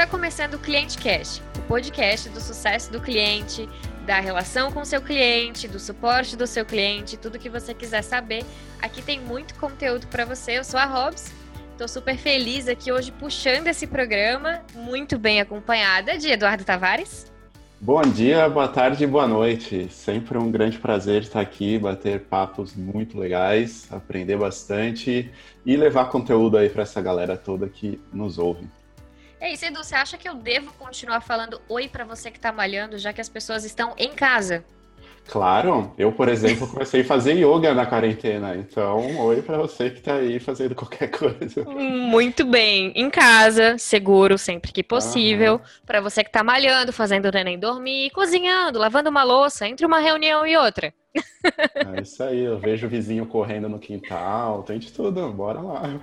Está começando o Cliente Cash, o podcast do sucesso do cliente, da relação com seu cliente, do suporte do seu cliente, tudo que você quiser saber. Aqui tem muito conteúdo para você. Eu sou a Robs. Estou super feliz aqui hoje puxando esse programa, muito bem acompanhada de Eduardo Tavares. Bom dia, boa tarde boa noite. Sempre um grande prazer estar aqui, bater papos muito legais, aprender bastante e levar conteúdo aí para essa galera toda que nos ouve. É isso, Edu, você acha que eu devo continuar falando oi para você que está malhando, já que as pessoas estão em casa? Claro, eu, por exemplo, comecei a fazer yoga na quarentena, então oi para você que está aí fazendo qualquer coisa. Muito bem, em casa, seguro sempre que possível, para você que está malhando, fazendo o neném dormir, cozinhando, lavando uma louça entre uma reunião e outra. É isso aí, eu vejo o vizinho correndo no quintal, tem de tudo, bora lá.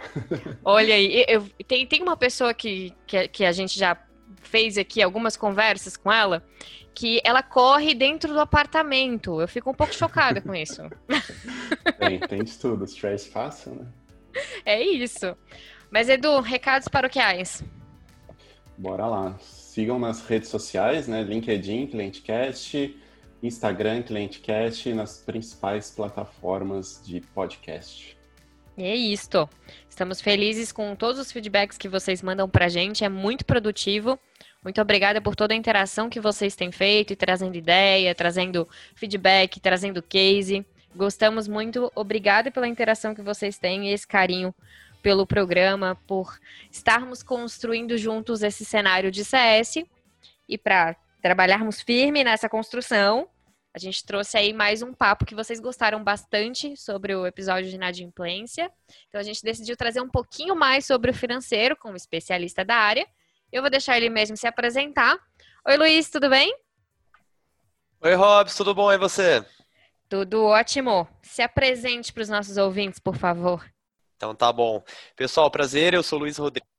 Olha aí, eu, tem, tem uma pessoa que, que, que a gente já fez aqui algumas conversas com ela, que ela corre dentro do apartamento. Eu fico um pouco chocada com isso. Tem, tem de tudo. Stress fácil, né? É isso. Mas, Edu, recados paroquiais. Bora lá. Sigam nas redes sociais, né? LinkedIn, ClienteCast, Instagram, ClienteCast, nas principais plataformas de podcast. É isto. Estamos felizes com todos os feedbacks que vocês mandam pra gente, é muito produtivo. Muito obrigada por toda a interação que vocês têm feito e trazendo ideia, trazendo feedback, trazendo case. Gostamos muito. Obrigada pela interação que vocês têm e esse carinho pelo programa, por estarmos construindo juntos esse cenário de CS e para trabalharmos firme nessa construção. A gente trouxe aí mais um papo que vocês gostaram bastante sobre o episódio de inadimplência. Então a gente decidiu trazer um pouquinho mais sobre o financeiro com um especialista da área eu vou deixar ele mesmo se apresentar. Oi, Luiz, tudo bem? Oi, Robs, tudo bom? E você? Tudo ótimo. Se apresente para os nossos ouvintes, por favor. Então tá bom. Pessoal, prazer, eu sou Luiz Rodrigues,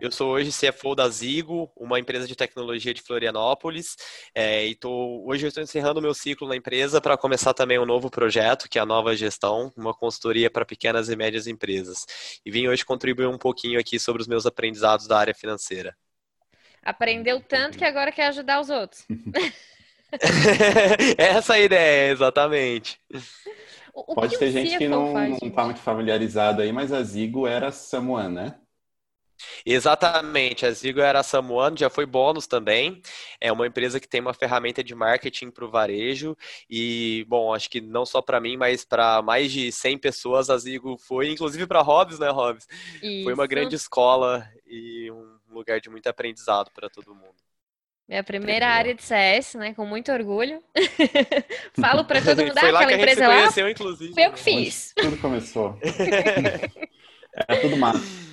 eu sou hoje CFO da Zigo, uma empresa de tecnologia de Florianópolis, é, e tô, hoje eu estou encerrando o meu ciclo na empresa para começar também um novo projeto, que é a Nova Gestão, uma consultoria para pequenas e médias empresas. E vim hoje contribuir um pouquinho aqui sobre os meus aprendizados da área financeira. Aprendeu tanto que agora quer ajudar os outros. Essa é a ideia, exatamente. O, o Pode ter gente que não está muito familiarizado aí, mas a Zigo era Samuan, né? Exatamente, a Zigo era Samuano, já foi bônus também. É uma empresa que tem uma ferramenta de marketing para o varejo e, bom, acho que não só para mim, mas para mais de 100 pessoas a Zigo foi, inclusive para Hobbs, né, Hobbs? Isso. Foi uma grande escola e um lugar de muito aprendizado para todo mundo. Minha primeira área de CS, né? Com muito orgulho. Falo para todo mundo, ah, aquela empresa lá. Inclusive, foi eu que fiz. Onde tudo começou. Era tudo mato.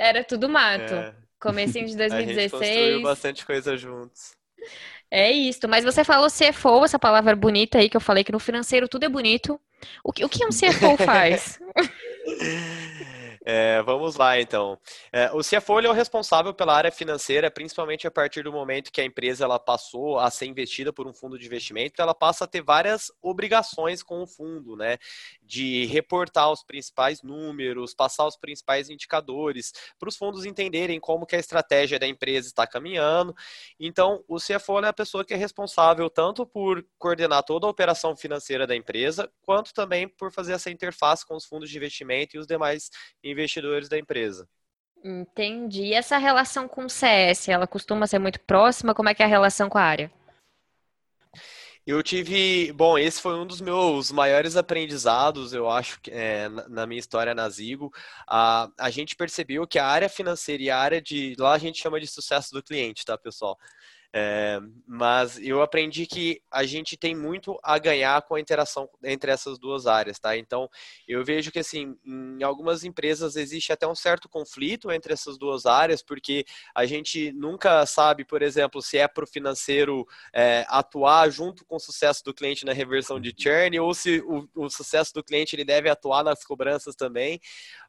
Era tudo mato. É. Comecinho de 2016. A gente construiu bastante coisa juntos. É isso. Mas você falou CFO, essa palavra bonita aí que eu falei que no financeiro tudo é bonito. O que, o que um CFO faz? É, vamos lá, então. É, o CFO é o responsável pela área financeira, principalmente a partir do momento que a empresa ela passou a ser investida por um fundo de investimento, ela passa a ter várias obrigações com o fundo, né? De reportar os principais números, passar os principais indicadores, para os fundos entenderem como que a estratégia da empresa está caminhando. Então, o CFO é a pessoa que é responsável tanto por coordenar toda a operação financeira da empresa, quanto também por fazer essa interface com os fundos de investimento e os demais investidores da empresa. Entendi. E essa relação com o CS, ela costuma ser muito próxima? Como é que é a relação com a área? Eu tive, bom, esse foi um dos meus maiores aprendizados, eu acho, é, na minha história na Zigo. A, a gente percebeu que a área financeira e a área de, lá a gente chama de sucesso do cliente, tá, pessoal? É, mas eu aprendi que a gente tem muito a ganhar com a interação entre essas duas áreas, tá? Então, eu vejo que, assim, em algumas empresas existe até um certo conflito entre essas duas áreas, porque a gente nunca sabe, por exemplo, se é para o financeiro é, atuar junto com o sucesso do cliente na reversão de churn, ou se o, o sucesso do cliente ele deve atuar nas cobranças também.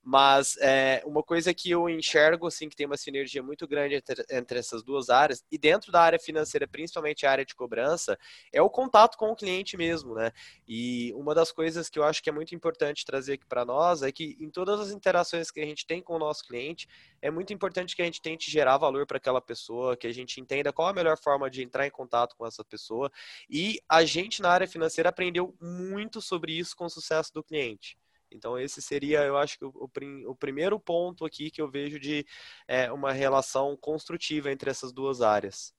Mas é, uma coisa que eu enxergo, assim, que tem uma sinergia muito grande entre, entre essas duas áreas, e dentro da área financeira, principalmente a área de cobrança, é o contato com o cliente mesmo, né? E uma das coisas que eu acho que é muito importante trazer aqui para nós é que em todas as interações que a gente tem com o nosso cliente, é muito importante que a gente tente gerar valor para aquela pessoa, que a gente entenda qual a melhor forma de entrar em contato com essa pessoa. E a gente na área financeira aprendeu muito sobre isso com o sucesso do cliente. Então, esse seria, eu acho que o, o, primeiro ponto aqui que eu vejo de é, uma relação construtiva entre essas duas áreas.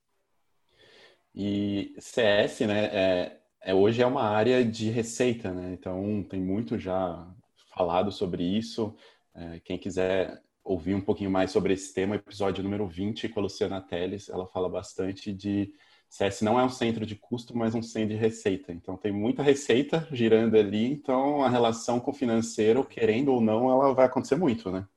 E CS, né, é, é, hoje é uma área de receita, né? Então, tem muito já falado sobre isso. É, quem quiser ouvir um pouquinho mais sobre esse tema, episódio número 20 com a Luciana Teles, ela fala bastante de CS não é um centro de custo, mas um centro de receita. Então tem muita receita girando ali, então a relação com o financeiro, querendo ou não, ela vai acontecer muito, né?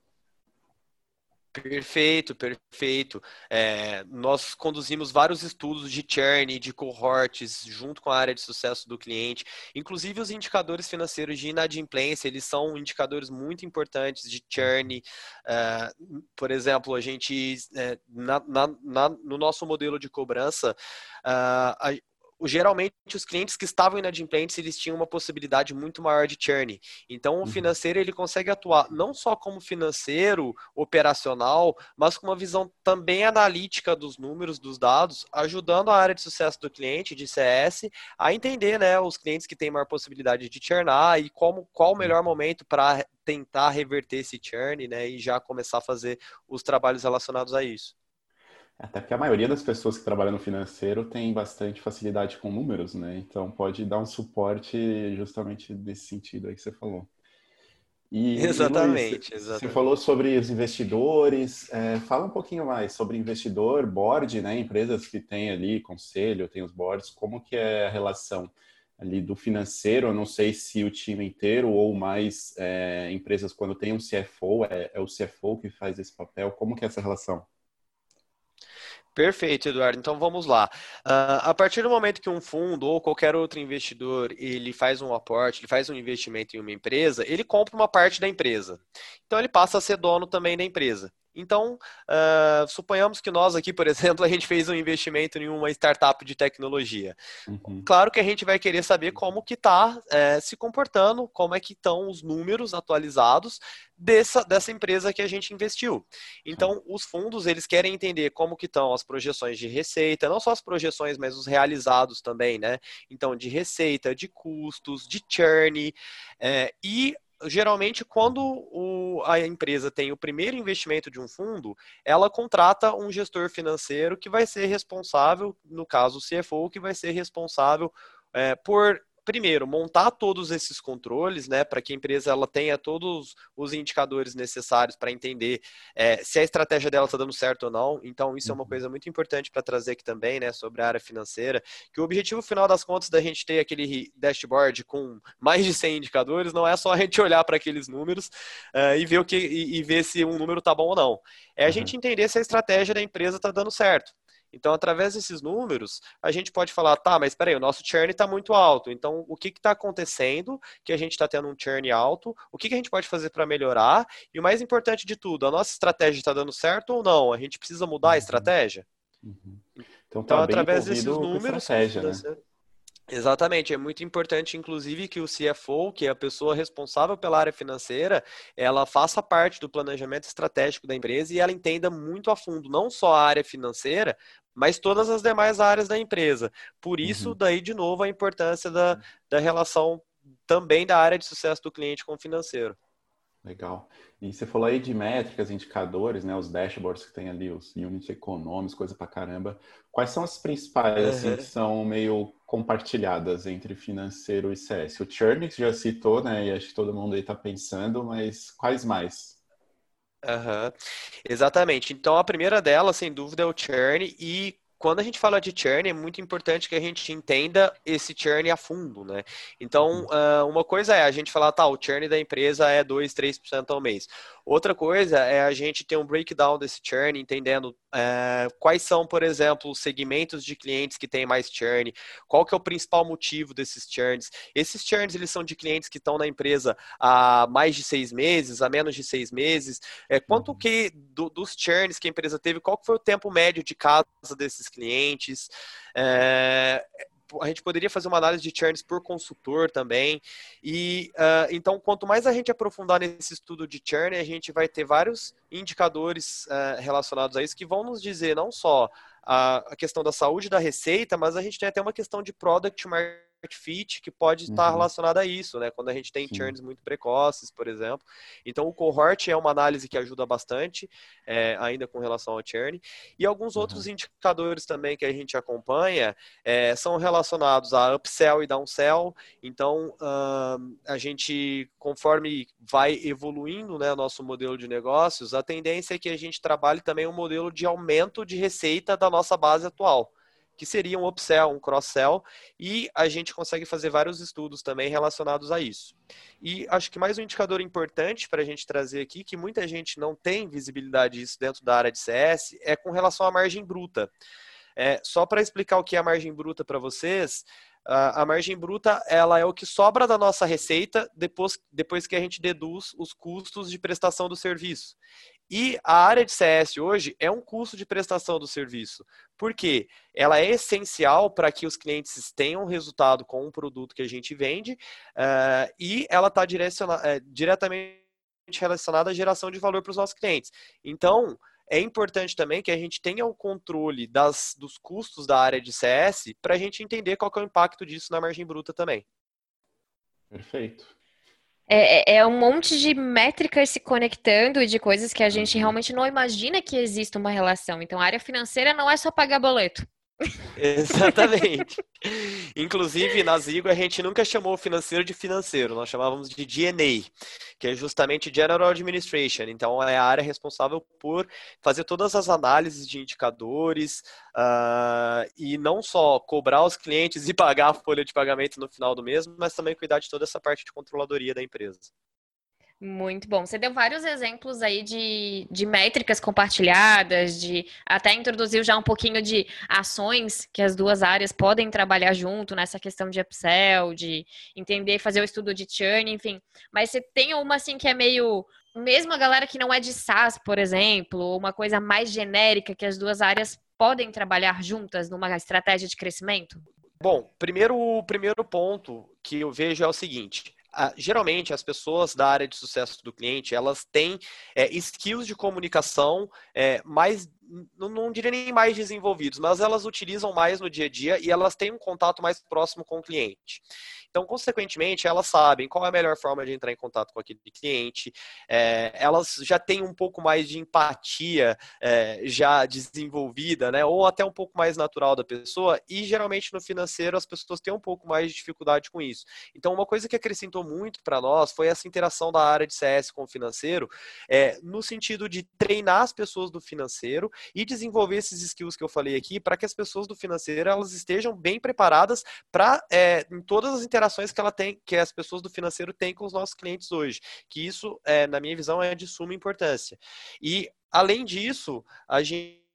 Perfeito, perfeito. É, nós conduzimos vários estudos de churn, de cohorts, junto com a área de sucesso do cliente. Inclusive, os indicadores financeiros de inadimplência, eles são indicadores muito importantes de churn. É, por exemplo, a gente, é, na, na, na, no nosso modelo de cobrança, uh, geralmente os clientes que estavam inadimplentes eles tinham uma possibilidade muito maior de churn. Então o uhum. financeiro ele consegue atuar não só como financeiro operacional, mas com uma visão também analítica dos números, dos dados, ajudando a área de sucesso do cliente de CS a entender, né, os clientes que têm maior possibilidade de churnar e como qual o melhor momento para tentar reverter esse churn, né, e já começar a fazer os trabalhos relacionados a isso. Até porque a maioria das pessoas que trabalham no financeiro tem bastante facilidade com números, né? Então pode dar um suporte justamente nesse sentido aí que você falou. E, exatamente, Luiz, exatamente. Você falou sobre os investidores. É, fala um pouquinho mais sobre investidor, board, né? Empresas que têm ali conselho, tem os boards. Como que é a relação ali do financeiro? Eu não sei se o time inteiro ou mais é, empresas quando tem um CFO é, é o CFO que faz esse papel. Como que é essa relação? Perfeito, Eduardo. Então vamos lá. Uh, a partir do momento que um fundo ou qualquer outro investidor ele faz um aporte, ele faz um investimento em uma empresa, ele compra uma parte da empresa. Então ele passa a ser dono também da empresa. Então, uh, suponhamos que nós aqui, por exemplo, a gente fez um investimento em uma startup de tecnologia. Uhum. Claro que a gente vai querer saber como que está é, se comportando, como é que estão os números atualizados dessa, dessa empresa que a gente investiu. Então, os fundos, eles querem entender como que estão as projeções de receita, não só as projeções, mas os realizados também, né? Então, de receita, de custos, de churn, é, e geralmente, quando o, a empresa tem o primeiro investimento de um fundo, ela contrata um gestor financeiro que vai ser responsável, no caso o CFO, que vai ser responsável é, por primeiro, montar todos esses controles, né, para que a empresa ela tenha todos os indicadores necessários para entender é, se a estratégia dela está dando certo ou não. Então, isso é uma uhum. coisa muito importante para trazer aqui também, né, sobre a área financeira, que o objetivo final das contas da gente ter aquele dashboard com mais de 100 indicadores não é só a gente olhar para aqueles números uh, e ver o que e, e, ver se um número está bom ou não. É a uhum. gente entender se a estratégia da empresa está dando certo. Então, através desses números, a gente pode falar, tá, mas espera aí, o nosso churn está muito alto. Então, o que está acontecendo que a gente está tendo um churn alto? O que, que a gente pode fazer para melhorar? E o mais importante de tudo, a nossa estratégia está dando certo ou não? A gente precisa mudar a uhum. estratégia? Uhum. Então, tá então através desses números... Né? Exatamente, é muito importante, inclusive, que o CFO, que é a pessoa responsável pela área financeira, ela faça parte do planejamento estratégico da empresa e ela entenda muito a fundo, não só a área financeira, mas todas as demais áreas da empresa. Por isso, uhum. daí, de novo, a importância da, da relação também da área de sucesso do cliente com o financeiro. Legal. E você falou aí de métricas, indicadores, né? Os dashboards que tem ali, os units econômicos, coisa pra caramba. Quais são as principais, uhum. assim, que são meio compartilhadas entre financeiro e CS? O churn, que já citou, né? E acho que todo mundo aí tá pensando, mas quais mais? Uhum. Exatamente. Então, a primeira delas, sem dúvida, é o churn. E quando a gente fala de churn, é muito importante que a gente entenda esse churn a fundo, né? Então, uh, uma coisa é a gente falar, tá, o churn da empresa é 2, 3% ao mês. Outra coisa é a gente ter um breakdown desse churn, entendendo é, quais são, por exemplo, os segmentos de clientes que têm mais churn, qual que é o principal motivo desses churns. Esses churns, eles são de clientes que estão na empresa há mais de seis meses, há menos de seis meses. É, quanto uhum. que do, dos churns que a empresa teve, qual foi o tempo médio de casa desses clientes? É, a gente poderia fazer uma análise de churns por consultor também. E uh, então, quanto mais a gente aprofundar nesse estudo de churn, a gente vai ter vários indicadores uh, relacionados a isso que vão nos dizer não só a, a questão da saúde da receita, mas a gente tem até uma questão de product market fit que pode estar uhum. relacionada a isso, né? Quando a gente tem Sim. churns muito precoces, por exemplo. Então, o cohort é uma análise que ajuda bastante, é, ainda com relação ao churn. E alguns uhum. outros indicadores também que a gente acompanha é, são relacionados a upsell e downsell. Então, a gente, conforme vai evoluindo né, nosso modelo de negócios, a tendência é que a gente trabalhe também um modelo de aumento de receita da nossa base atual que seria um upsell, um cross-sell, e a gente consegue fazer vários estudos também relacionados a isso. E acho que mais um indicador importante para a gente trazer aqui, que muita gente não tem visibilidade disso dentro da área de CS, é com relação à margem bruta. É, só para explicar o que é a margem bruta para vocês, a margem bruta ela é o que sobra da nossa receita depois, depois que a gente deduz os custos de prestação do serviço. E a área de CS hoje é um custo de prestação do serviço, porque ela é essencial para que os clientes tenham resultado com um produto que a gente vende uh, e ela está é, diretamente relacionada à geração de valor para os nossos clientes. Então, é importante também que a gente tenha o controle das, dos custos da área de CS para a gente entender qual é o impacto disso na margem bruta também. Perfeito. É, é, é, um monte de métricas se conectando e de coisas que a gente realmente não imagina que exista uma relação. Então, a área financeira não é só pagar boleto. Exatamente. Inclusive, na Zigo, a gente nunca chamou o financeiro de financeiro, nós chamávamos de DNA, que é justamente General Administration. Então, é a área responsável por fazer todas as análises de indicadores uh, e não só cobrar os clientes e pagar a folha de pagamento no final do mês, mas também cuidar de toda essa parte de controladoria da empresa. Muito bom. Você deu vários exemplos aí de, de métricas compartilhadas, de até introduziu já um pouquinho de ações que as duas áreas podem trabalhar junto nessa questão de upsell, de entender, fazer o estudo de churn, enfim. Mas você tem uma assim que é meio mesmo a galera que não é de SaaS, por exemplo, uma coisa mais genérica que as duas áreas podem trabalhar juntas numa estratégia de crescimento? Bom, primeiro o primeiro ponto que eu vejo é o seguinte: geralmente as pessoas da área de sucesso do cliente elas têm é, skills de comunicação é, mais não, não diria nem mais desenvolvidos, mas elas utilizam mais no dia a dia e elas têm um contato mais próximo com o cliente. Então, consequentemente, elas sabem qual é a melhor forma de entrar em contato com aquele cliente, é, elas já têm um pouco mais de empatia é, já desenvolvida, né? Ou até um pouco mais natural da pessoa, e geralmente no financeiro as pessoas têm um pouco mais de dificuldade com isso. Então, uma coisa que acrescentou muito para nós foi essa interação da área de CS com o financeiro, é, no sentido de treinar as pessoas do financeiro e desenvolver esses skills que eu falei aqui para que as pessoas do financeiro elas estejam bem preparadas para, é, em todas as interações que ela tem, que as pessoas do financeiro têm com os nossos clientes hoje. Que isso, é, na minha visão, é de suma importância. E além disso, a gente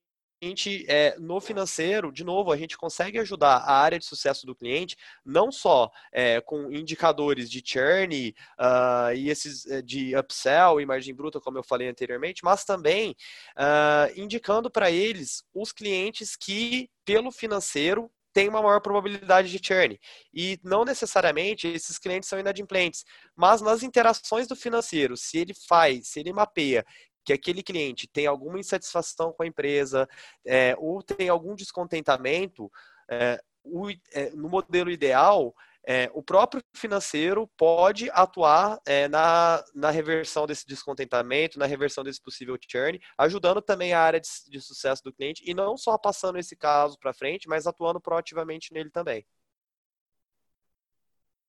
gente, é, no financeiro, de novo, a gente consegue ajudar a área de sucesso do cliente, não só é, com indicadores de churn uh, e esses é, de upsell e margem bruta, como eu falei anteriormente, mas também uh, indicando para eles os clientes que, pelo financeiro, tem uma maior probabilidade de churn. E não necessariamente esses clientes são inadimplentes, mas nas interações do financeiro, se ele faz, se ele mapeia que aquele cliente tem alguma insatisfação com a empresa é, ou tem algum descontentamento, é, o, é, no modelo ideal, é, o próprio financeiro pode atuar é, na, na reversão desse descontentamento, na reversão desse possível churn, ajudando também a área de, de sucesso do cliente e não só passando esse caso para frente, mas atuando proativamente nele também.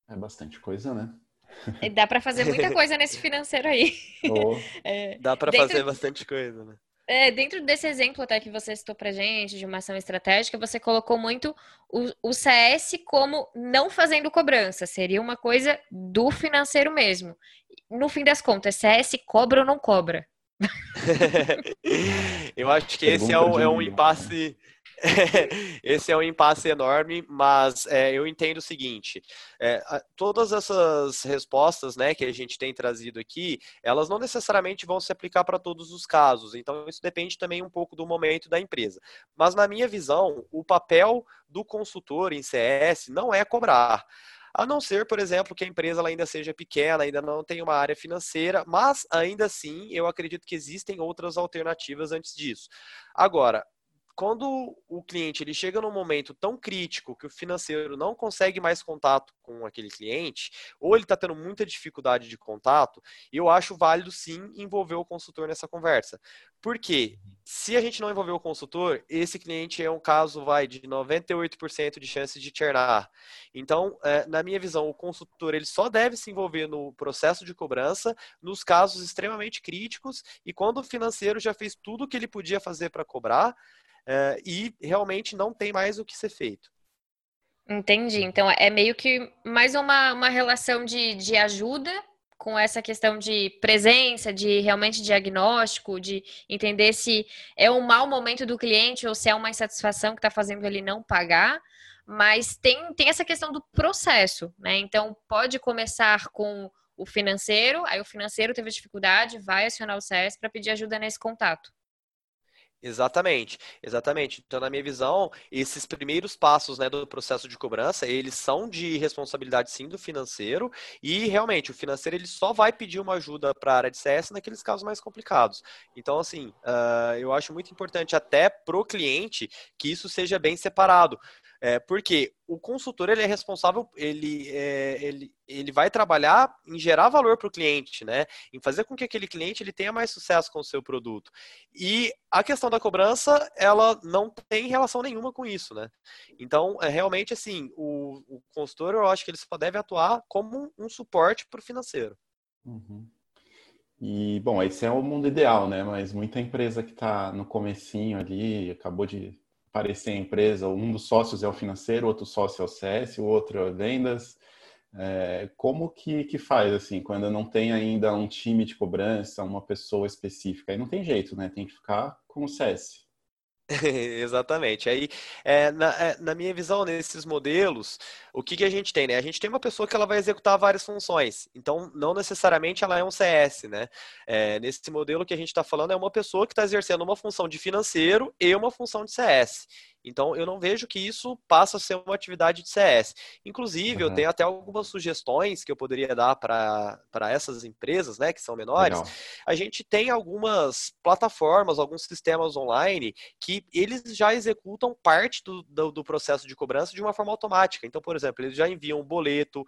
É bastante coisa, né? Dá para fazer muita coisa nesse financeiro aí. Oh. É, Dá para dentro... fazer bastante coisa, né? É, dentro desse exemplo até que você citou pra gente, de uma ação estratégica, você colocou muito o, o CS como não fazendo cobrança, seria uma coisa do financeiro mesmo. no fim das contas, CS cobra ou não cobra? eu acho que esse é um, é um impasse Esse é um impasse enorme, mas é, eu entendo o seguinte: é, todas essas respostas né, que a gente tem trazido aqui, elas não necessariamente vão se aplicar para todos os casos. Então, isso depende também um pouco do momento da empresa. Mas, na minha visão, o papel do consultor em CS não é cobrar. A não ser, por exemplo, que a empresa ainda seja pequena, ainda não tem uma área financeira, mas ainda assim eu acredito que existem outras alternativas antes disso. Agora, quando o cliente ele chega num momento tão crítico que o financeiro não consegue mais contato com aquele cliente, ou ele está tendo muita dificuldade de contato, eu acho válido sim envolver o consultor nessa conversa. Porque se a gente não envolver o consultor, esse cliente é um caso vai de 98% de chance de churnar. Então, é, na minha visão, o consultor ele só deve se envolver no processo de cobrança nos casos extremamente críticos e quando o financeiro já fez tudo o que ele podia fazer para cobrar, uh, e realmente não tem mais o que ser feito. Entendi. Então é meio que mais uma, uma relação de, de ajuda com essa questão de presença, de realmente diagnóstico, de entender se é um mau momento do cliente ou se é uma insatisfação que está fazendo ele não pagar. Mas tem, tem essa questão do processo, né? Então pode começar com o financeiro, aí o financeiro teve dificuldade, vai acionar o CS para pedir ajuda nesse contato. Exatamente, exatamente. Então, na minha visão, esses primeiros passos né, do processo de cobrança, eles são de responsabilidade sim do financeiro e realmente o financeiro ele só vai pedir uma ajuda para a área de CS naqueles casos mais complicados. Então, assim, uh, eu acho muito importante até para o cliente que isso seja bem separado. É, porque o consultor ele é responsável, ele, é, ele, ele vai trabalhar em gerar valor para o cliente, né? Em fazer com que aquele cliente ele tenha mais sucesso com o seu produto. E a questão da cobrança, ela não tem relação nenhuma com isso, né? Então, é realmente assim, o, o consultor eu acho que ele só deve atuar como um suporte para o financeiro. Uhum. E, bom, esse é o mundo ideal, né? Mas muita empresa que está no comecinho ali, acabou de aparecer a empresa, um dos sócios é o financeiro, outro sócio é o CS, o outro é vendas. É, como que, que faz, assim, quando não tem ainda um time de cobrança, uma pessoa específica? Aí não tem jeito, né? Tem que ficar com o CS. Exatamente. Aí, é, na, é, na, minha visão, nesses modelos, o que, que a gente tem, né? A gente tem uma pessoa que ela vai executar várias funções. Então, não necessariamente ela é um CS, né? É, nesse modelo que a gente está falando, é uma pessoa que está exercendo uma função de financeiro e uma função de CS. Então, eu não vejo que isso passa a ser uma atividade de CS. Inclusive, uhum. eu tenho até algumas sugestões que eu poderia dar para essas empresas, né, que são menores. Legal. A gente tem algumas plataformas, alguns sistemas online que eles já executam parte do, do, do processo de cobrança de uma forma automática. Então, por exemplo, eles já enviam um boleto,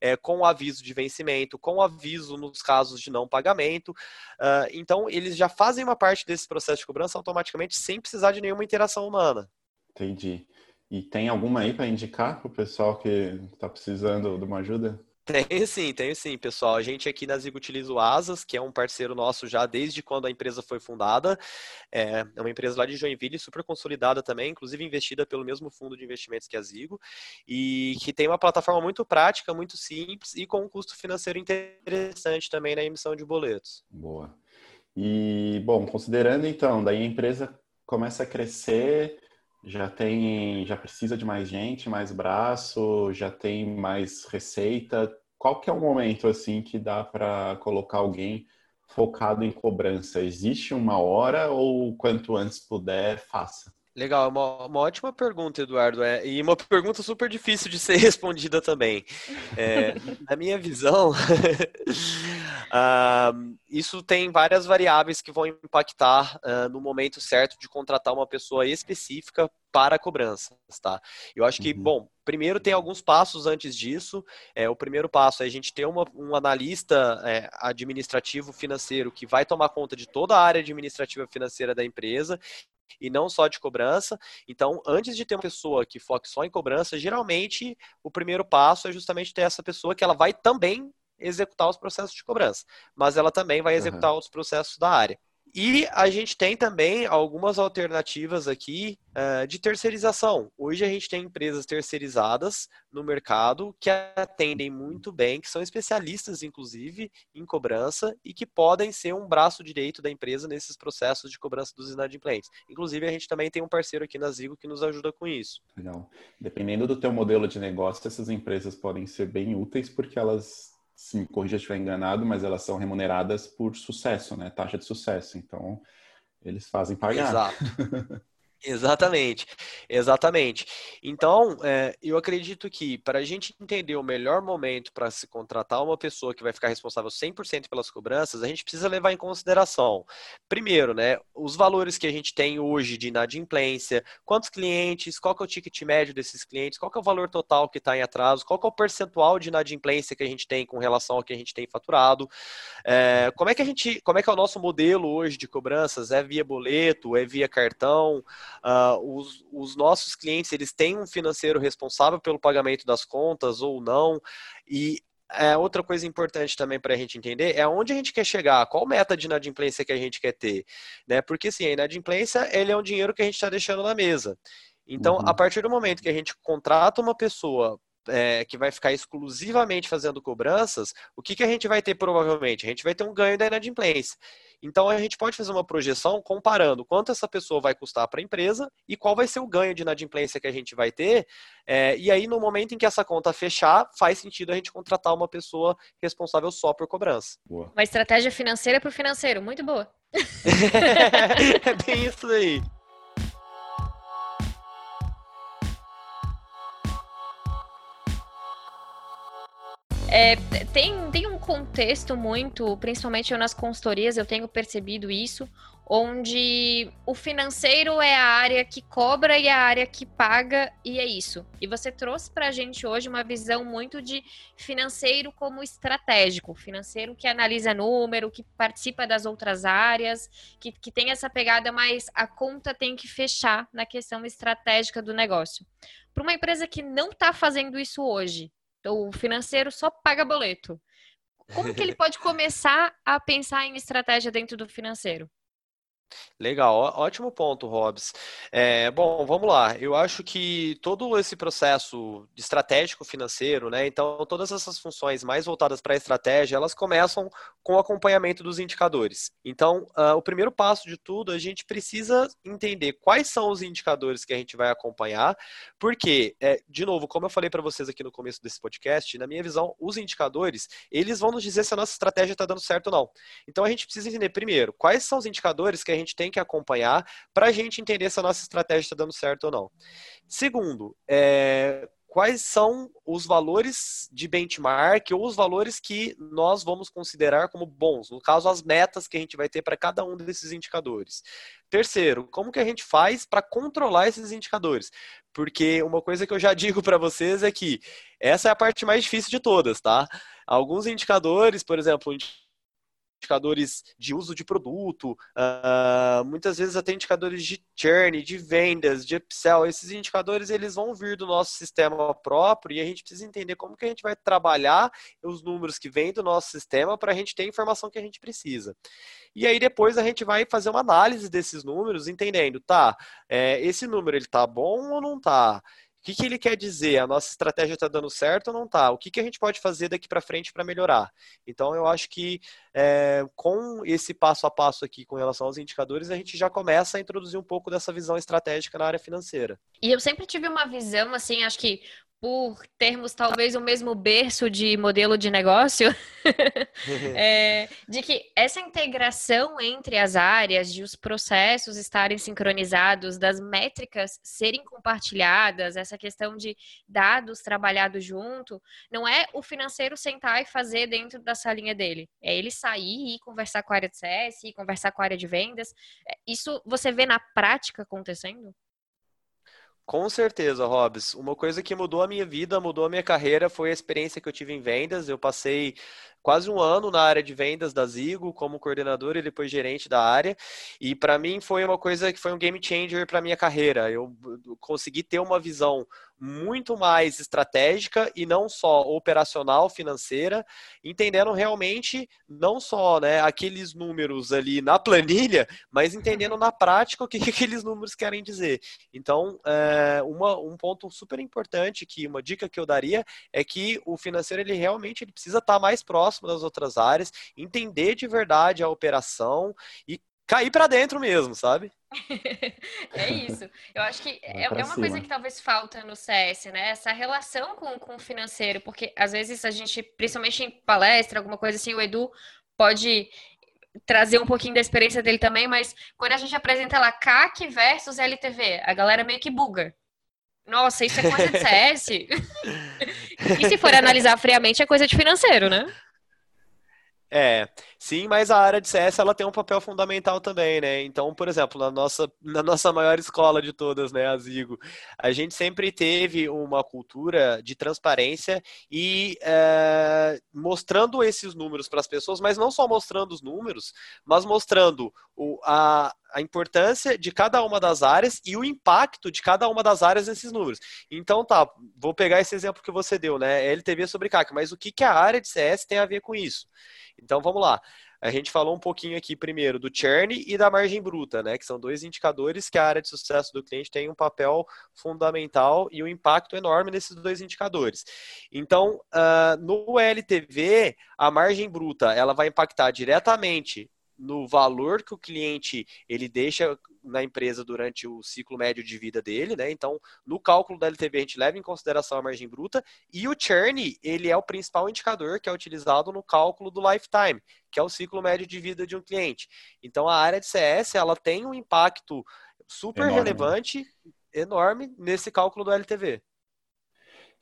é, com aviso de vencimento, com aviso nos casos de não pagamento. Uh, então, eles já fazem uma parte desse processo de cobrança automaticamente sem precisar de nenhuma interação humana. Entendi. E tem alguma aí para indicar para o pessoal que está precisando de uma ajuda? Tenho sim, tenho sim, pessoal. A gente aqui na Zigo utiliza o Asas, que é um parceiro nosso já desde quando a empresa foi fundada. É, é uma empresa lá de Joinville, super consolidada também, inclusive investida pelo mesmo fundo de investimentos que a Zigo, e que tem uma plataforma muito prática, muito simples e com um custo financeiro interessante também na emissão de boletos. Boa. E, bom, considerando então, daí a empresa começa a crescer já tem, já precisa de mais gente, mais braço, já tem mais receita. Qual que é o momento assim que dá para colocar alguém focado em cobrança? Existe uma hora ou quanto antes puder, faça? Legal, é uma, uma ótima pergunta, Eduardo. É, e uma pergunta super difícil de ser respondida também. É, na minha visão, uh, isso tem várias variáveis que vão impactar uh, no momento certo de contratar uma pessoa específica para cobranças, tá? Eu acho que, uhum. bom, primeiro tem alguns passos antes disso. É, o primeiro passo é a gente ter uma, um analista é, administrativo financeiro que vai tomar conta de toda a área administrativa financeira da empresa e não só de cobrança. Então, antes de ter uma pessoa que foque só em cobrança, geralmente o primeiro passo é justamente ter essa pessoa que ela vai também executar os processos de cobrança, mas ela também vai executar uhum. os processos da área. E a gente tem também algumas alternativas aqui uh, de terceirização. Hoje a gente tem empresas terceirizadas no mercado que atendem muito bem, que são especialistas, inclusive, em cobrança e que podem ser um braço direito da empresa nesses processos de cobrança dos inadimplentes. Inclusive, a gente também tem um parceiro aqui na Zigo que nos ajuda com isso. Legal. Dependendo do teu modelo de negócio, essas empresas podem ser bem úteis porque elas se me corrija se estiver enganado, mas elas são remuneradas por sucesso, né? Taxa de sucesso. Então, eles fazem pagar. Exato. Exatamente, exatamente. Então, é, eu acredito que para a gente entender o melhor momento para se contratar uma pessoa que vai ficar responsável 100% pelas cobranças, a gente precisa levar em consideração, primeiro, né, os valores que a gente tem hoje de inadimplência, quantos clientes, qual que é o ticket médio desses clientes, qual que é o valor total que está em atraso, qual que é o percentual de inadimplência que a gente tem com relação ao que a gente tem faturado, é, como é que a gente, como é que é o nosso modelo hoje de cobranças, é via boleto, é via cartão, Uh, os, os, nossos clientes eles têm um financeiro responsável pelo pagamento das contas ou não. E é, outra coisa importante também para a gente entender é onde a gente quer chegar, qual meta de inadimplência que a gente quer ter. Né? Porque assim, a inadimplência ele é um dinheiro que a gente está deixando na mesa. Então, uhum. a partir do momento que a gente contrata uma pessoa é, que vai ficar exclusivamente fazendo cobranças, o que, que a gente vai ter provavelmente? A gente vai ter um ganho da inadimplência. Então a gente pode fazer uma projeção comparando quanto essa pessoa vai custar para a empresa e qual vai ser o ganho de inadimplência que a gente vai ter. É, e aí, no momento em que essa conta fechar, faz sentido a gente contratar uma pessoa responsável só por cobrança. Boa. Uma estratégia financeira para o financeiro, muito boa. é bem isso aí. É, tem, tem um contexto muito, principalmente nas consultorias, eu tenho percebido isso, onde o financeiro é a área que cobra e a área que paga, e é isso. E você trouxe para a gente hoje uma visão muito de financeiro como estratégico, financeiro que analisa número, que participa das outras áreas, que, que tem essa pegada, mas a conta tem que fechar na questão estratégica do negócio. Para uma empresa que não está fazendo isso hoje, o financeiro só paga boleto. Como que ele pode começar a pensar em estratégia dentro do financeiro? Legal, ótimo ponto, Robs. É, bom, vamos lá. Eu acho que todo esse processo estratégico financeiro, né? Então, todas essas funções mais voltadas para a estratégia, elas começam com o acompanhamento dos indicadores. Então, uh, o primeiro passo de tudo, a gente precisa entender quais são os indicadores que a gente vai acompanhar, porque, é, de novo, como eu falei para vocês aqui no começo desse podcast, na minha visão, os indicadores, eles vão nos dizer se a nossa estratégia está dando certo ou não. Então, a gente precisa entender primeiro quais são os indicadores que a gente tem que acompanhar para a gente entender se a nossa estratégia está dando certo ou não. Segundo, é, quais são os valores de benchmark ou os valores que nós vamos considerar como bons, no caso, as metas que a gente vai ter para cada um desses indicadores. Terceiro, como que a gente faz para controlar esses indicadores? Porque uma coisa que eu já digo para vocês é que essa é a parte mais difícil de todas, tá? Alguns indicadores, por exemplo, indicadores de uso de produto, uh, muitas vezes até indicadores de churn, de vendas, de upsell. Esses indicadores eles vão vir do nosso sistema próprio e a gente precisa entender como que a gente vai trabalhar os números que vêm do nosso sistema para a gente ter a informação que a gente precisa. E aí depois a gente vai fazer uma análise desses números, entendendo, tá, é, esse número ele tá bom ou não tá? O que, que ele quer dizer? A nossa estratégia está dando certo ou não está? O que, que a gente pode fazer daqui para frente para melhorar? Então, eu acho que é, com esse passo a passo aqui com relação aos indicadores, a gente já começa a introduzir um pouco dessa visão estratégica na área financeira. E eu sempre tive uma visão, assim, acho que por termos talvez o mesmo berço de modelo de negócio, é, de que essa integração entre as áreas, de os processos estarem sincronizados, das métricas serem compartilhadas, essa questão de dados trabalhados junto, não é o financeiro sentar e fazer dentro da salinha dele. É ele sair e conversar com a área de CS, e conversar com a área de vendas. É, isso você vê na prática acontecendo? Com certeza, Robs. Uma coisa que mudou a minha vida, mudou a minha carreira, foi a experiência que eu tive em vendas. Eu passei quase um ano na área de vendas da Zigo, como coordenador e depois gerente da área. E para mim foi uma coisa que foi um game changer para minha carreira. Eu consegui ter uma visão muito mais estratégica e não só operacional, financeira, entendendo realmente não só né, aqueles números ali na planilha, mas entendendo na prática o que, que aqueles números querem dizer. Então, é, uma, um ponto super importante que uma dica que eu daria é que o financeiro ele realmente ele precisa estar mais próximo das outras áreas, entender de verdade a operação e cair para dentro mesmo, sabe? é isso. Eu acho que é, é, uma coisa que talvez falta no CS, né? Essa relação com, com o financeiro, porque às vezes a gente, principalmente em palestra, alguma coisa assim, o Edu pode trazer um pouquinho da experiência dele também, mas quando a gente apresenta lá CAC versus LTV, a galera meio que buga. Nossa, isso é coisa de CS? e se for analisar friamente, é coisa de financeiro, né? É, sim, mas a área de CS ela tem um papel fundamental também, né? Então, por exemplo, na nossa, na nossa maior escola de todas, né, a Zigo, a gente sempre teve uma cultura de transparência e é, mostrando esses números para as pessoas, mas não só mostrando os números, mas mostrando o, a, a importância de cada uma das áreas e o impacto de cada uma das áreas nesses números. Então, tá, vou pegar esse exemplo que você deu, né? LTV sobre CAC, mas o que, que a área de CS tem a ver com isso? Então vamos lá. A gente falou um pouquinho aqui primeiro do churn e da margem bruta, né? Que são dois indicadores que a área de sucesso do cliente tem um papel fundamental e um impacto enorme nesses dois indicadores. Então, uh, no LTV, a margem bruta ela vai impactar diretamente no valor que o cliente ele deixa na empresa durante o ciclo médio de vida dele, né? Então, no cálculo da LTV a gente leva em consideração a margem bruta e o churn, ele é o principal indicador que é utilizado no cálculo do lifetime, que é o ciclo médio de vida de um cliente. Então, a área de CS, ela tem um impacto super enorme. relevante, enorme nesse cálculo do LTV.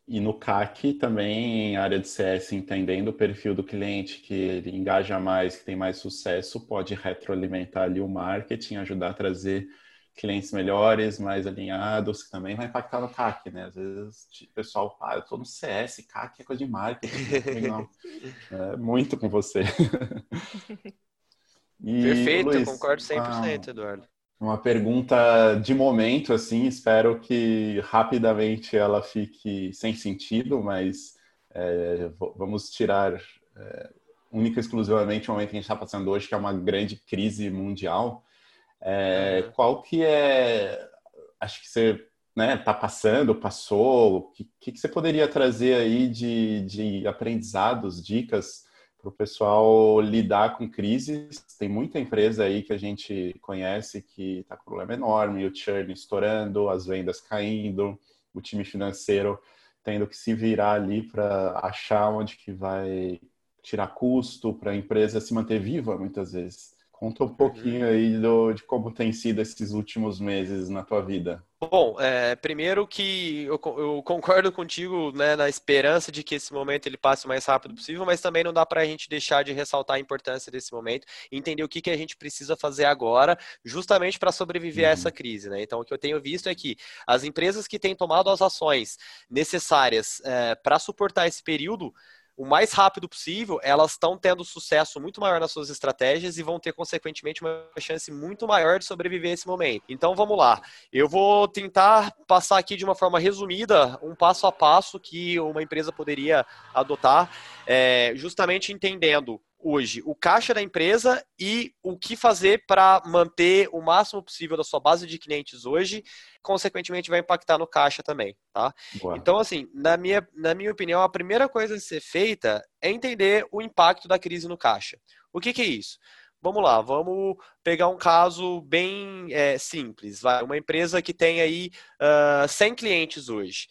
E no CAC também, área de CS, entendendo o perfil do cliente, que ele engaja mais, que tem mais sucesso, pode retroalimentar ali o marketing, ajudar a trazer clientes melhores, mais alinhados, que também vai impactar no CAC, né? Às vezes o pessoal, ah, eu tô no CS, CAC é coisa de marketing. Não, é muito com você. E, Perfeito, Luiz, concordo 100%, ah, Eduardo. Uma pergunta de momento, assim, espero que rapidamente ela fique sem sentido, mas é, vamos tirar é, única e exclusivamente o momento que a gente está passando hoje, que é uma grande crise mundial. É, uhum. Qual que é, acho que você está né, tá passando, passou, o que, que, você poderia trazer aí de, de aprendizados, dicas para o pessoal lidar com crises. Tem muita empresa aí que a gente conhece que está com problema enorme, o churn estourando, as vendas caindo, o time financeiro tendo que se virar ali para achar onde que vai tirar custo para a empresa se manter viva muitas vezes. Conta um pouquinho aí do, de como tem sido esses últimos meses na tua vida. Bom, é, primeiro que eu, eu, concordo contigo né, na esperança de que esse momento ele passe o mais rápido possível, mas também não dá para a gente deixar de ressaltar a importância desse momento e entender o que, que a gente precisa fazer agora, justamente para sobreviver uhum. a essa crise. Né? Então, o que eu tenho visto é que as empresas que têm tomado as ações necessárias é, para suportar esse período o mais rápido possível, elas estão tendo sucesso muito maior nas suas estratégias e vão ter, consequentemente, uma chance muito maior de sobreviver esse momento. Então, vamos lá. Eu vou tentar passar aqui de uma forma resumida um passo a passo que uma empresa poderia adotar, é, justamente entendendo hoje o caixa da empresa e o que fazer para manter o máximo possível da sua base de clientes hoje, consequentemente vai impactar no caixa também, tá? Boa. Então, assim, na minha, na minha opinião, a primeira coisa a ser feita é entender o impacto da crise no caixa. O que, que é isso? Vamos lá, vamos pegar um caso bem é, simples. Vai, uma empresa que tem aí uh, ah, 100 clientes hoje.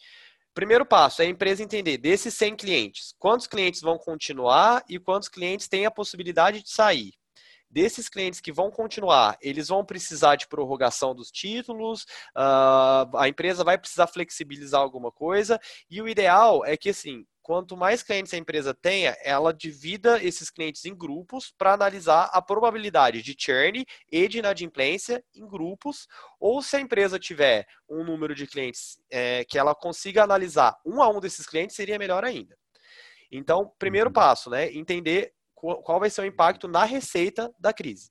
Primeiro passo é a empresa entender desses 100 clientes, quantos clientes vão continuar e quantos clientes têm a possibilidade de sair. Desses clientes que vão continuar, eles vão precisar de prorrogação dos títulos, uh, a empresa vai precisar flexibilizar alguma coisa, e o ideal é que, assim, quanto mais clientes a empresa tenha, ela divida esses clientes em grupos para analisar a probabilidade de churn e de inadimplência em grupos, ou se a empresa tiver um número de clientes é, que ela consiga analisar um a um desses clientes, seria melhor ainda. Então, primeiro uhum. passo, né? Entender qual vai ser o impacto na receita da crise.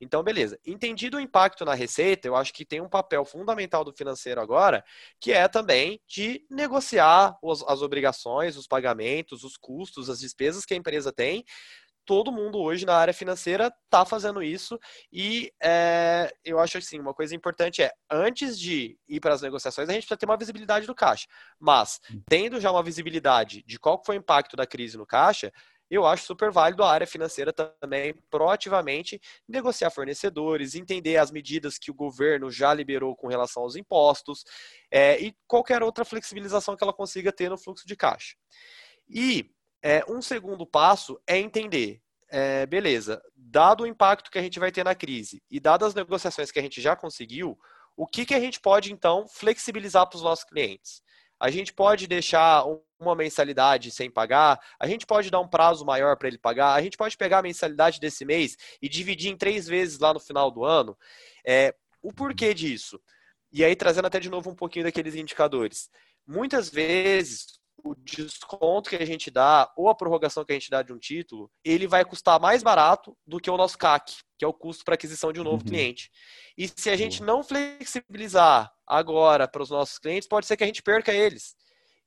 Então, beleza. Entendido o impacto na receita, eu acho que tem um papel fundamental do financeiro agora, que é também de negociar as obrigações, os pagamentos, os custos, as despesas que a empresa tem, todo mundo hoje na área financeira está fazendo isso e é, eu acho assim, uma coisa importante é, antes de ir para as negociações, a gente precisa ter uma visibilidade do caixa. Mas, tendo já uma visibilidade de qual foi o impacto da crise no caixa, eu acho super válido a área financeira também proativamente negociar fornecedores, entender as medidas que o governo já liberou com relação aos impostos é, e qualquer outra flexibilização que ela consiga ter no fluxo de caixa. E é, um segundo passo é entender, é, beleza, dado o impacto que a gente vai ter na crise e dadas as negociações que a gente já conseguiu, o que, que a gente pode então flexibilizar para os nossos clientes? A gente pode deixar uma mensalidade sem pagar, a gente pode dar um prazo maior para ele pagar, a gente pode pegar a mensalidade desse mês e dividir em três vezes lá no final do ano. É, o porquê disso? E aí, trazendo até de novo um pouquinho daqueles indicadores. Muitas vezes, o desconto que a gente dá ou a prorrogação que a gente dá de um título, ele vai custar mais barato do que o nosso CAC, que é o custo para aquisição de um novo uhum. cliente. E se a gente não flexibilizar agora para os nossos clientes, pode ser que a gente perca eles.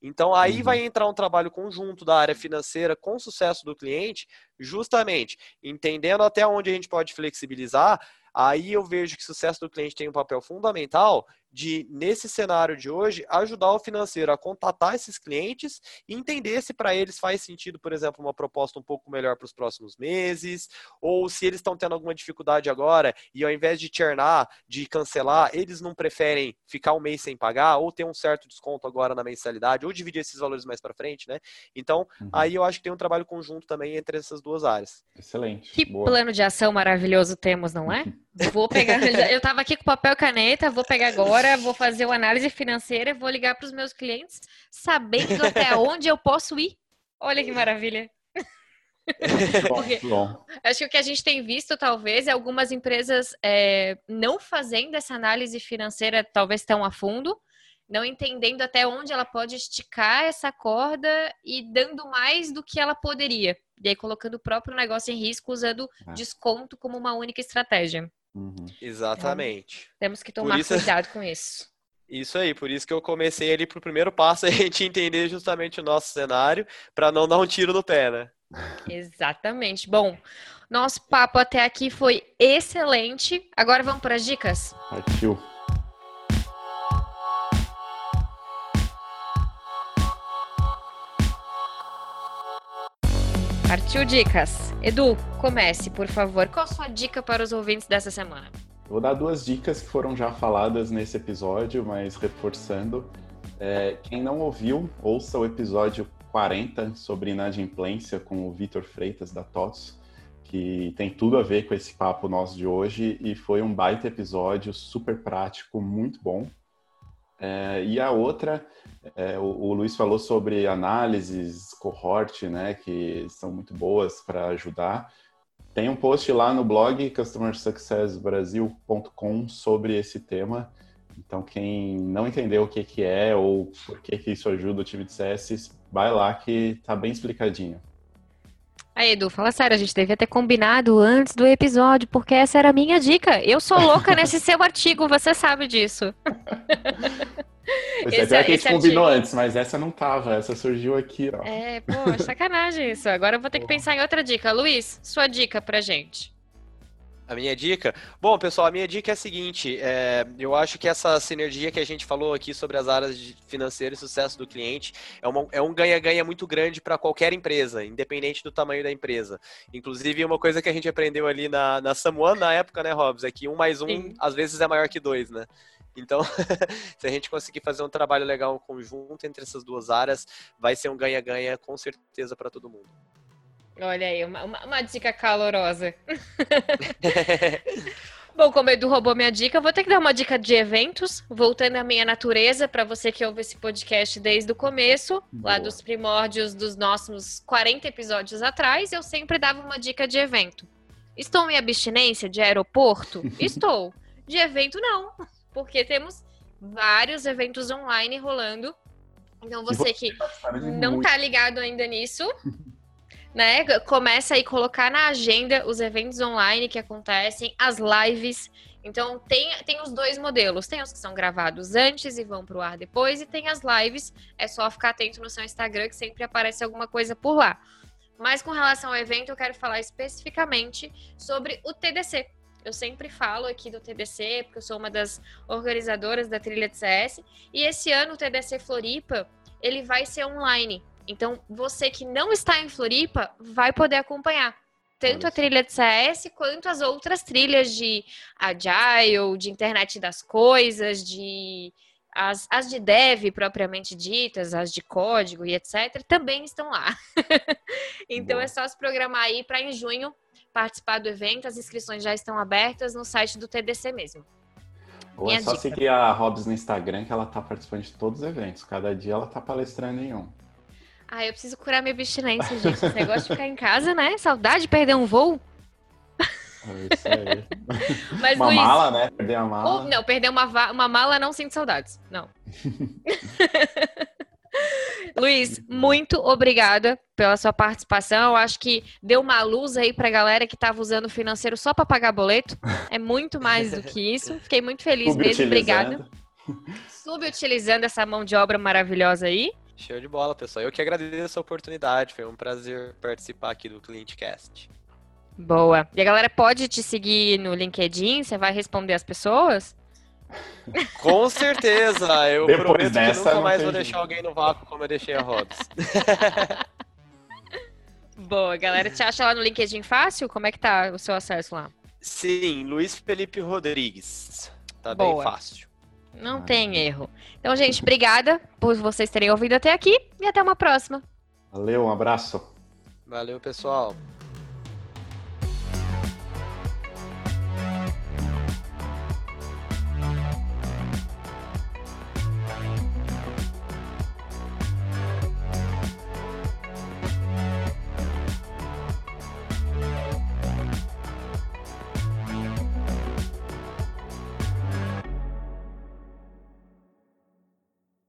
Então aí uhum. vai entrar um trabalho conjunto da área financeira com o sucesso do cliente, justamente entendendo até onde a gente pode flexibilizar. Aí eu vejo que o sucesso do cliente tem um papel fundamental de, nesse cenário de hoje, ajudar o financeiro a contatar esses clientes e entender se para eles faz sentido, por exemplo, uma proposta um pouco melhor para os próximos meses, ou se eles estão tendo alguma dificuldade agora e ao invés de churnar, de cancelar, eles não preferem ficar um mês sem pagar, ou ter um certo desconto agora na mensalidade, ou dividir esses valores mais para frente, né? Então, uhum. aí eu acho que tem um trabalho conjunto também entre essas duas áreas. Excelente. Que Boa. plano de ação maravilhoso temos, não é? Vou pegar, eu estava aqui com papel e caneta, vou pegar agora, vou fazer uma análise financeira, vou ligar para os meus clientes, sabendo até onde eu posso ir. Olha que maravilha. Porque, acho que o que a gente tem visto, talvez, é algumas empresas é, não fazendo essa análise financeira, talvez tão a fundo, não entendendo até onde ela pode esticar essa corda e dando mais do que ela poderia. E aí colocando o próprio negócio em risco, usando é. desconto como uma única estratégia. Uhum. Exatamente. Então, temos que tomar isso, cuidado com isso. Isso aí, por isso que eu comecei ali pro primeiro passo a gente entender justamente o nosso cenário, para não dar um tiro no pé, né? Exatamente. Bom, nosso papo até aqui foi excelente. Agora vamos para as dicas? Partiu. Partiu dicas. Edu, comece, por favor. Qual a sua dica para os ouvintes dessa semana? Vou dar duas dicas que foram já faladas nesse episódio, mas reforçando. É, quem não ouviu, ouça o episódio 40 sobre inadimplência com o Vitor Freitas da TOTS, que tem tudo a ver com esse papo nosso de hoje e foi um baita episódio, super prático, muito bom. É, e a outra, é, o, o, Luiz falou sobre análises, cohort, né, que são muito boas para ajudar. Tem um post lá no blog customersuccessbrasil.com sobre esse tema. Então, quem não entendeu o que, que é ou por que, que isso ajuda o time de CS, vai lá que tá bem explicadinho. Aí, Edu, fala sério, a gente devia ter combinado antes do episódio, porque essa era a minha dica. Eu sou louca nesse seu artigo, você sabe disso. Esse, é que a gente combinou artigo... antes, mas essa não tava, essa surgiu aqui, ó. É, pô, sacanagem isso. Agora eu vou ter que pensar em outra dica. Luiz, sua dica pra gente. A minha dica? Bom, pessoal, a minha dica é a seguinte: é, eu acho que essa sinergia que a gente falou aqui sobre as áreas de financeiro e sucesso do cliente é, uma, é um ganha-ganha muito grande para qualquer empresa, independente do tamanho da empresa. Inclusive, uma coisa que a gente aprendeu ali na, na Samuan na época, né, Robs, é que um mais um Sim. às vezes é maior que dois, né? Então, se a gente conseguir fazer um trabalho legal conjunto entre essas duas áreas, vai ser um ganha-ganha com certeza para todo mundo. Olha aí, uma, uma, uma dica calorosa. Bom, como o Edu roubou minha dica, eu vou ter que dar uma dica de eventos, voltando à minha natureza, para você que ouve esse podcast desde o começo, Boa. lá dos primórdios dos nossos 40 episódios atrás, eu sempre dava uma dica de evento. Estou em abstinência de aeroporto? Estou. De evento, não, porque temos vários eventos online rolando Então você que não tá ligado ainda nisso, né? Começa aí colocar na agenda os eventos online que acontecem, as lives. Então tem, tem os dois modelos. Tem os que são gravados antes e vão pro ar depois, e tem as lives. É só ficar atento no seu Instagram que sempre aparece alguma coisa por lá. Mas com relação ao evento, eu quero falar especificamente sobre o TDC. Eu sempre falo aqui do TDC, porque eu sou uma das organizadoras da trilha de CS. E esse ano o TDC Floripa, ele vai ser online. Então, você que não está em Floripa, vai poder acompanhar. Tanto a trilha de CS quanto as outras trilhas de Agile, de internet das coisas, de as, as de dev propriamente ditas, as de código e etc., também estão lá. então Boa. é só se programar aí para em junho participar do evento. As inscrições já estão abertas no site do TDC mesmo. Ou é só dica. seguir a Robs no Instagram que ela tá participando de todos os eventos. Cada dia ela tá palestrando em um. Ah, eu preciso curar minha abstinência, gente. Esse negócio de ficar em casa, né? Saudade de perder um voo. É isso aí. Mas, uma Luiz, mala, né? Perder uma mala. não, perder uma, uma mala não sinto saudades. Não. Luiz, muito obrigada pela sua participação. Eu acho que deu uma luz aí pra galera que estava usando o financeiro só para pagar boleto. É muito mais do que isso. Fiquei muito feliz mesmo. Obrigada. Subutilizando essa mão de obra maravilhosa aí. Show de bola, pessoal. Eu que agradeço a oportunidade. Foi um prazer participar aqui do ClientCast. Boa. E a galera pode te seguir no LinkedIn? Você vai responder as pessoas? Com certeza. Eu Depois prometo dessa, que nunca mais vou deixar alguém no vácuo como eu deixei a Robs. Boa, galera. Te acha lá no LinkedIn fácil? Como é que tá o seu acesso lá? Sim, Luiz Felipe Rodrigues. Tá Boa. bem fácil. Não tem erro. Então, gente, obrigada por vocês terem ouvido até aqui e até uma próxima. Valeu, um abraço. Valeu, pessoal.